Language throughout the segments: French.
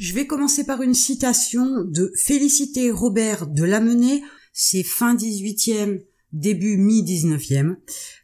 Je vais commencer par une citation de Félicité Robert de Lamennais, c'est fin 18e, début mi-19e.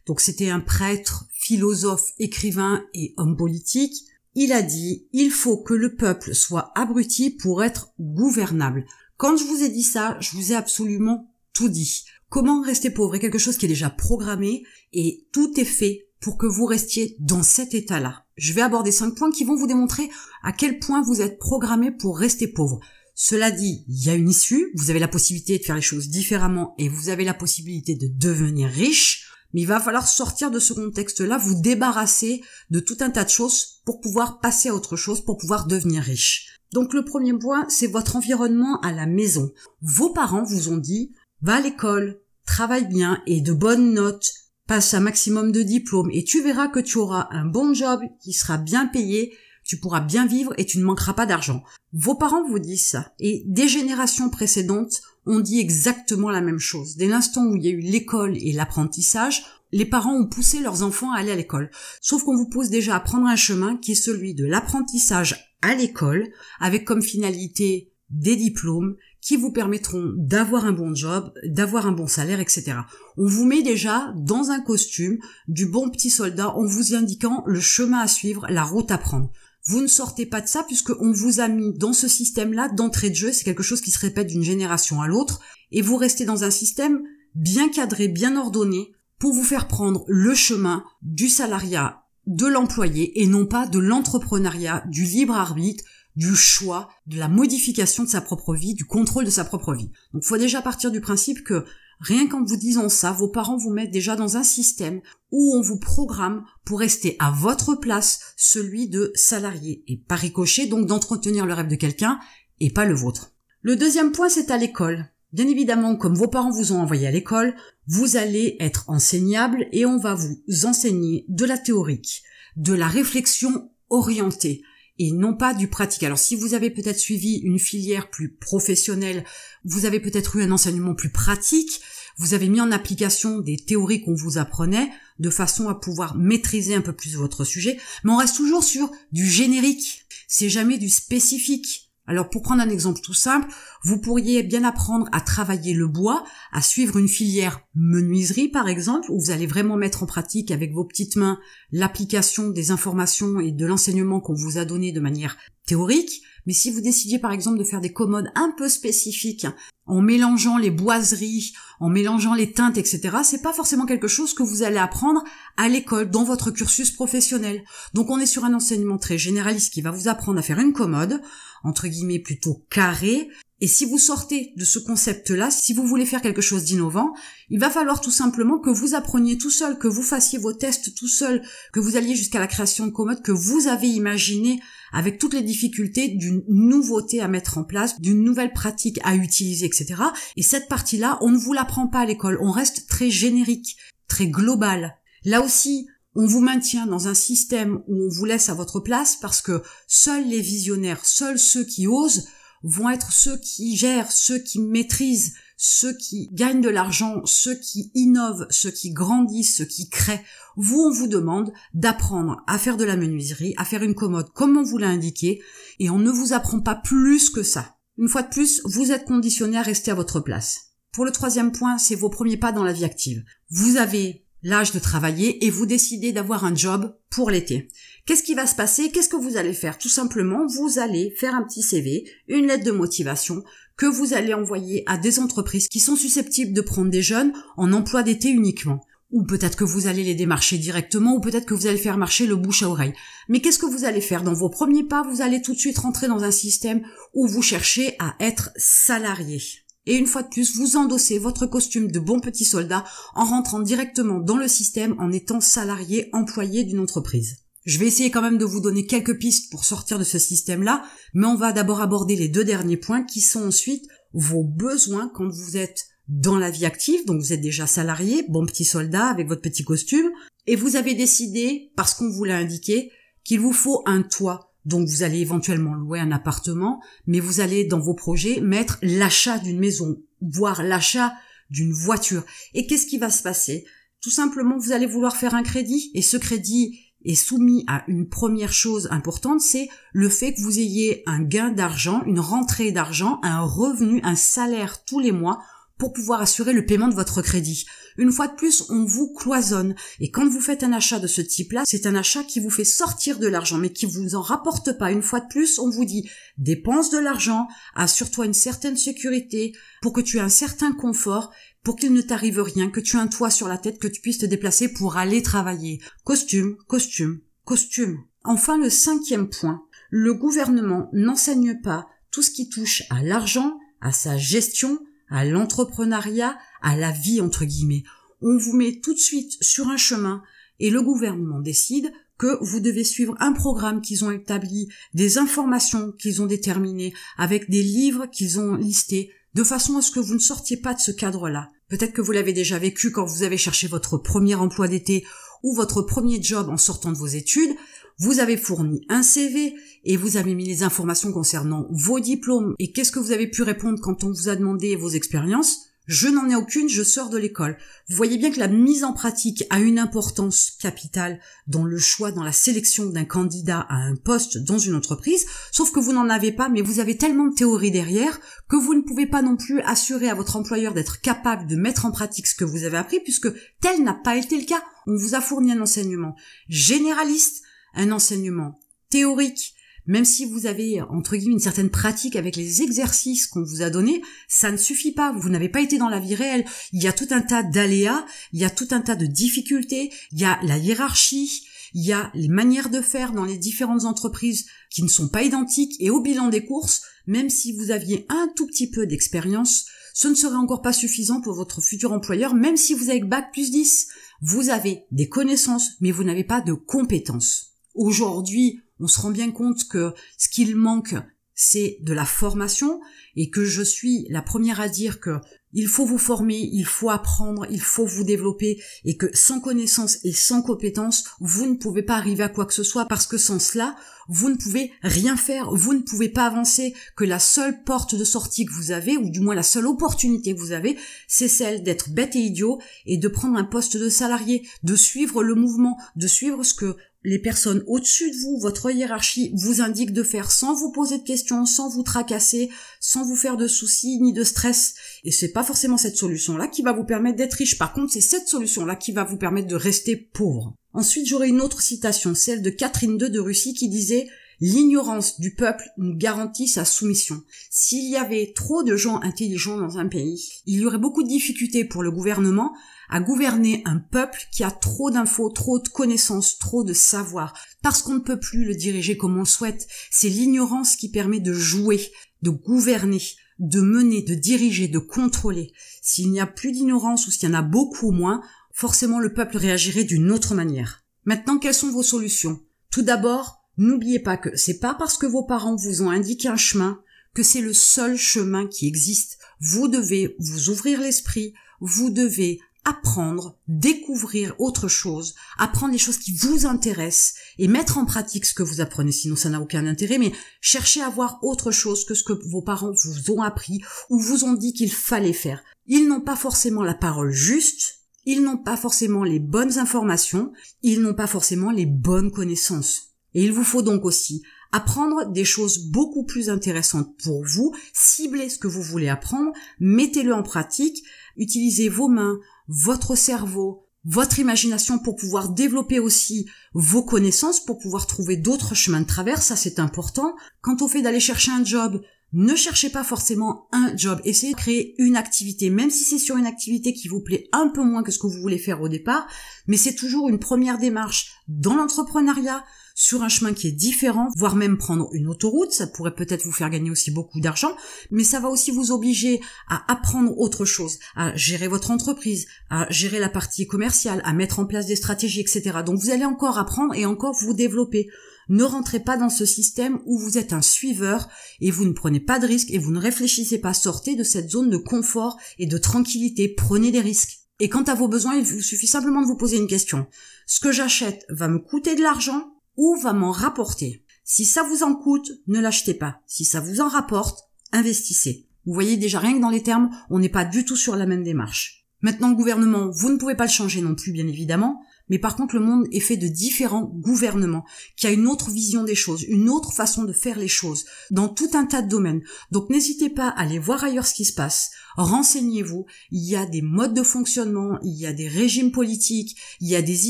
Donc c'était un prêtre, philosophe, écrivain et homme politique. Il a dit, il faut que le peuple soit abruti pour être gouvernable. Quand je vous ai dit ça, je vous ai absolument tout dit. Comment rester pauvre est quelque chose qui est déjà programmé et tout est fait pour que vous restiez dans cet état-là. Je vais aborder cinq points qui vont vous démontrer à quel point vous êtes programmé pour rester pauvre. Cela dit, il y a une issue, vous avez la possibilité de faire les choses différemment et vous avez la possibilité de devenir riche, mais il va falloir sortir de ce contexte-là, vous débarrasser de tout un tas de choses pour pouvoir passer à autre chose, pour pouvoir devenir riche. Donc le premier point, c'est votre environnement à la maison. Vos parents vous ont dit, va à l'école, travaille bien et de bonnes notes, passe un maximum de diplômes et tu verras que tu auras un bon job qui sera bien payé tu pourras bien vivre et tu ne manqueras pas d'argent. Vos parents vous disent ça. Et des générations précédentes ont dit exactement la même chose. Dès l'instant où il y a eu l'école et l'apprentissage, les parents ont poussé leurs enfants à aller à l'école. Sauf qu'on vous pousse déjà à prendre un chemin qui est celui de l'apprentissage à l'école, avec comme finalité des diplômes qui vous permettront d'avoir un bon job, d'avoir un bon salaire, etc. On vous met déjà dans un costume du bon petit soldat en vous indiquant le chemin à suivre, la route à prendre. Vous ne sortez pas de ça puisque on vous a mis dans ce système-là d'entrée de jeu. C'est quelque chose qui se répète d'une génération à l'autre et vous restez dans un système bien cadré, bien ordonné pour vous faire prendre le chemin du salariat, de l'employé et non pas de l'entrepreneuriat, du libre arbitre, du choix, de la modification de sa propre vie, du contrôle de sa propre vie. Donc il faut déjà partir du principe que Rien qu'en vous disant ça, vos parents vous mettent déjà dans un système où on vous programme pour rester à votre place, celui de salarié, et pas ricochet, donc d'entretenir le rêve de quelqu'un, et pas le vôtre. Le deuxième point, c'est à l'école. Bien évidemment, comme vos parents vous ont envoyé à l'école, vous allez être enseignable et on va vous enseigner de la théorique, de la réflexion orientée, et non pas du pratique. Alors si vous avez peut-être suivi une filière plus professionnelle, vous avez peut-être eu un enseignement plus pratique, vous avez mis en application des théories qu'on vous apprenait de façon à pouvoir maîtriser un peu plus votre sujet, mais on reste toujours sur du générique. C'est jamais du spécifique. Alors pour prendre un exemple tout simple, vous pourriez bien apprendre à travailler le bois, à suivre une filière menuiserie par exemple, où vous allez vraiment mettre en pratique avec vos petites mains l'application des informations et de l'enseignement qu'on vous a donné de manière théorique. Mais si vous décidiez par exemple de faire des commodes un peu spécifiques, en mélangeant les boiseries, en mélangeant les teintes, etc., c'est pas forcément quelque chose que vous allez apprendre à l'école, dans votre cursus professionnel. Donc on est sur un enseignement très généraliste qui va vous apprendre à faire une commode, entre guillemets plutôt carré. Et si vous sortez de ce concept-là, si vous voulez faire quelque chose d'innovant, il va falloir tout simplement que vous appreniez tout seul, que vous fassiez vos tests tout seul, que vous alliez jusqu'à la création de commodes que vous avez imaginé avec toutes les difficultés d'une nouveauté à mettre en place, d'une nouvelle pratique à utiliser, etc. Et cette partie-là, on ne vous l'apprend pas à l'école, on reste très générique, très global. Là aussi, on vous maintient dans un système où on vous laisse à votre place parce que seuls les visionnaires, seuls ceux qui osent vont être ceux qui gèrent, ceux qui maîtrisent, ceux qui gagnent de l'argent, ceux qui innovent, ceux qui grandissent, ceux qui créent. Vous, on vous demande d'apprendre à faire de la menuiserie, à faire une commode comme on vous l'a indiqué, et on ne vous apprend pas plus que ça. Une fois de plus, vous êtes conditionné à rester à votre place. Pour le troisième point, c'est vos premiers pas dans la vie active. Vous avez l'âge de travailler et vous décidez d'avoir un job pour l'été. Qu'est-ce qui va se passer? Qu'est-ce que vous allez faire? Tout simplement, vous allez faire un petit CV, une lettre de motivation que vous allez envoyer à des entreprises qui sont susceptibles de prendre des jeunes en emploi d'été uniquement. Ou peut-être que vous allez les démarcher directement, ou peut-être que vous allez faire marcher le bouche à oreille. Mais qu'est-ce que vous allez faire? Dans vos premiers pas, vous allez tout de suite rentrer dans un système où vous cherchez à être salarié. Et une fois de plus, vous endossez votre costume de bon petit soldat en rentrant directement dans le système en étant salarié employé d'une entreprise. Je vais essayer quand même de vous donner quelques pistes pour sortir de ce système-là, mais on va d'abord aborder les deux derniers points qui sont ensuite vos besoins quand vous êtes dans la vie active, donc vous êtes déjà salarié, bon petit soldat avec votre petit costume, et vous avez décidé, parce qu'on vous l'a indiqué, qu'il vous faut un toit, donc vous allez éventuellement louer un appartement, mais vous allez dans vos projets mettre l'achat d'une maison, voire l'achat d'une voiture. Et qu'est-ce qui va se passer? Tout simplement, vous allez vouloir faire un crédit, et ce crédit, est soumis à une première chose importante, c'est le fait que vous ayez un gain d'argent, une rentrée d'argent, un revenu, un salaire tous les mois pour pouvoir assurer le paiement de votre crédit. Une fois de plus, on vous cloisonne. Et quand vous faites un achat de ce type-là, c'est un achat qui vous fait sortir de l'argent, mais qui vous en rapporte pas. Une fois de plus, on vous dit dépense de l'argent, assure-toi une certaine sécurité, pour que tu aies un certain confort, pour qu'il ne t'arrive rien, que tu aies un toit sur la tête, que tu puisses te déplacer pour aller travailler. Costume, costume, costume. Enfin, le cinquième point. Le gouvernement n'enseigne pas tout ce qui touche à l'argent, à sa gestion, à l'entrepreneuriat, à la vie entre guillemets. On vous met tout de suite sur un chemin et le gouvernement décide que vous devez suivre un programme qu'ils ont établi, des informations qu'ils ont déterminées, avec des livres qu'ils ont listés, de façon à ce que vous ne sortiez pas de ce cadre-là. Peut-être que vous l'avez déjà vécu quand vous avez cherché votre premier emploi d'été ou votre premier job en sortant de vos études, vous avez fourni un CV et vous avez mis les informations concernant vos diplômes et qu'est-ce que vous avez pu répondre quand on vous a demandé vos expériences? Je n'en ai aucune, je sors de l'école. Vous voyez bien que la mise en pratique a une importance capitale dans le choix, dans la sélection d'un candidat à un poste dans une entreprise, sauf que vous n'en avez pas, mais vous avez tellement de théorie derrière que vous ne pouvez pas non plus assurer à votre employeur d'être capable de mettre en pratique ce que vous avez appris, puisque tel n'a pas été le cas. On vous a fourni un enseignement généraliste, un enseignement théorique, même si vous avez entre guillemets une certaine pratique avec les exercices qu'on vous a donnés, ça ne suffit pas. Vous n'avez pas été dans la vie réelle. Il y a tout un tas d'aléas, il y a tout un tas de difficultés, il y a la hiérarchie, il y a les manières de faire dans les différentes entreprises qui ne sont pas identiques et au bilan des courses, même si vous aviez un tout petit peu d'expérience, ce ne serait encore pas suffisant pour votre futur employeur, même si vous avez bac plus 10. Vous avez des connaissances, mais vous n'avez pas de compétences. Aujourd'hui, on se rend bien compte que ce qu'il manque, c'est de la formation et que je suis la première à dire que il faut vous former, il faut apprendre, il faut vous développer et que sans connaissance et sans compétence, vous ne pouvez pas arriver à quoi que ce soit parce que sans cela, vous ne pouvez rien faire, vous ne pouvez pas avancer, que la seule porte de sortie que vous avez, ou du moins la seule opportunité que vous avez, c'est celle d'être bête et idiot et de prendre un poste de salarié, de suivre le mouvement, de suivre ce que les personnes au-dessus de vous, votre hiérarchie, vous indiquent de faire sans vous poser de questions, sans vous tracasser, sans vous faire de soucis ni de stress. Et c'est pas forcément cette solution-là qui va vous permettre d'être riche. Par contre, c'est cette solution-là qui va vous permettre de rester pauvre. Ensuite, j'aurai une autre citation, celle de Catherine II de Russie qui disait L'ignorance du peuple nous garantit sa soumission. S'il y avait trop de gens intelligents dans un pays, il y aurait beaucoup de difficultés pour le gouvernement à gouverner un peuple qui a trop d'infos, trop de connaissances, trop de savoir, parce qu'on ne peut plus le diriger comme on souhaite. C'est l'ignorance qui permet de jouer, de gouverner, de mener, de diriger, de contrôler. S'il n'y a plus d'ignorance ou s'il y en a beaucoup moins, forcément le peuple réagirait d'une autre manière. Maintenant, quelles sont vos solutions? Tout d'abord, n'oubliez pas que c'est pas parce que vos parents vous ont indiqué un chemin que c'est le seul chemin qui existe. Vous devez vous ouvrir l'esprit, vous devez apprendre, découvrir autre chose, apprendre les choses qui vous intéressent et mettre en pratique ce que vous apprenez, sinon ça n'a aucun intérêt, mais cherchez à voir autre chose que ce que vos parents vous ont appris ou vous ont dit qu'il fallait faire. Ils n'ont pas forcément la parole juste, ils n'ont pas forcément les bonnes informations, ils n'ont pas forcément les bonnes connaissances. Et il vous faut donc aussi apprendre des choses beaucoup plus intéressantes pour vous, ciblez ce que vous voulez apprendre, mettez-le en pratique, utilisez vos mains, votre cerveau, votre imagination pour pouvoir développer aussi vos connaissances, pour pouvoir trouver d'autres chemins de travers, ça c'est important. Quant au fait d'aller chercher un job, ne cherchez pas forcément un job, essayez de créer une activité, même si c'est sur une activité qui vous plaît un peu moins que ce que vous voulez faire au départ, mais c'est toujours une première démarche dans l'entrepreneuriat, sur un chemin qui est différent, voire même prendre une autoroute, ça pourrait peut-être vous faire gagner aussi beaucoup d'argent, mais ça va aussi vous obliger à apprendre autre chose, à gérer votre entreprise, à gérer la partie commerciale, à mettre en place des stratégies, etc. Donc vous allez encore apprendre et encore vous développer. Ne rentrez pas dans ce système où vous êtes un suiveur et vous ne prenez pas de risques et vous ne réfléchissez pas. Sortez de cette zone de confort et de tranquillité. Prenez des risques. Et quant à vos besoins, il vous suffit simplement de vous poser une question. Ce que j'achète va me coûter de l'argent ou va m'en rapporter? Si ça vous en coûte, ne l'achetez pas. Si ça vous en rapporte, investissez. Vous voyez déjà rien que dans les termes, on n'est pas du tout sur la même démarche. Maintenant le gouvernement, vous ne pouvez pas le changer non plus bien évidemment. Mais par contre le monde est fait de différents gouvernements, qui a une autre vision des choses, une autre façon de faire les choses, dans tout un tas de domaines. Donc n'hésitez pas à aller voir ailleurs ce qui se passe, renseignez-vous, il y a des modes de fonctionnement, il y a des régimes politiques, il y a des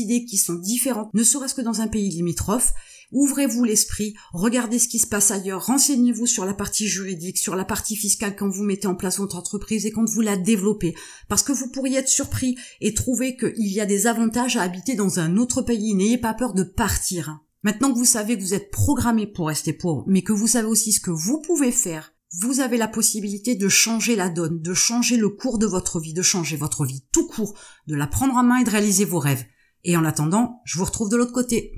idées qui sont différentes, ne serait-ce que dans un pays limitrophe, Ouvrez-vous l'esprit, regardez ce qui se passe ailleurs, renseignez-vous sur la partie juridique, sur la partie fiscale quand vous mettez en place votre entreprise et quand vous la développez. Parce que vous pourriez être surpris et trouver qu'il y a des avantages à habiter dans un autre pays. N'ayez pas peur de partir. Maintenant que vous savez que vous êtes programmé pour rester pauvre, mais que vous savez aussi ce que vous pouvez faire, vous avez la possibilité de changer la donne, de changer le cours de votre vie, de changer votre vie tout court, de la prendre en main et de réaliser vos rêves. Et en attendant, je vous retrouve de l'autre côté.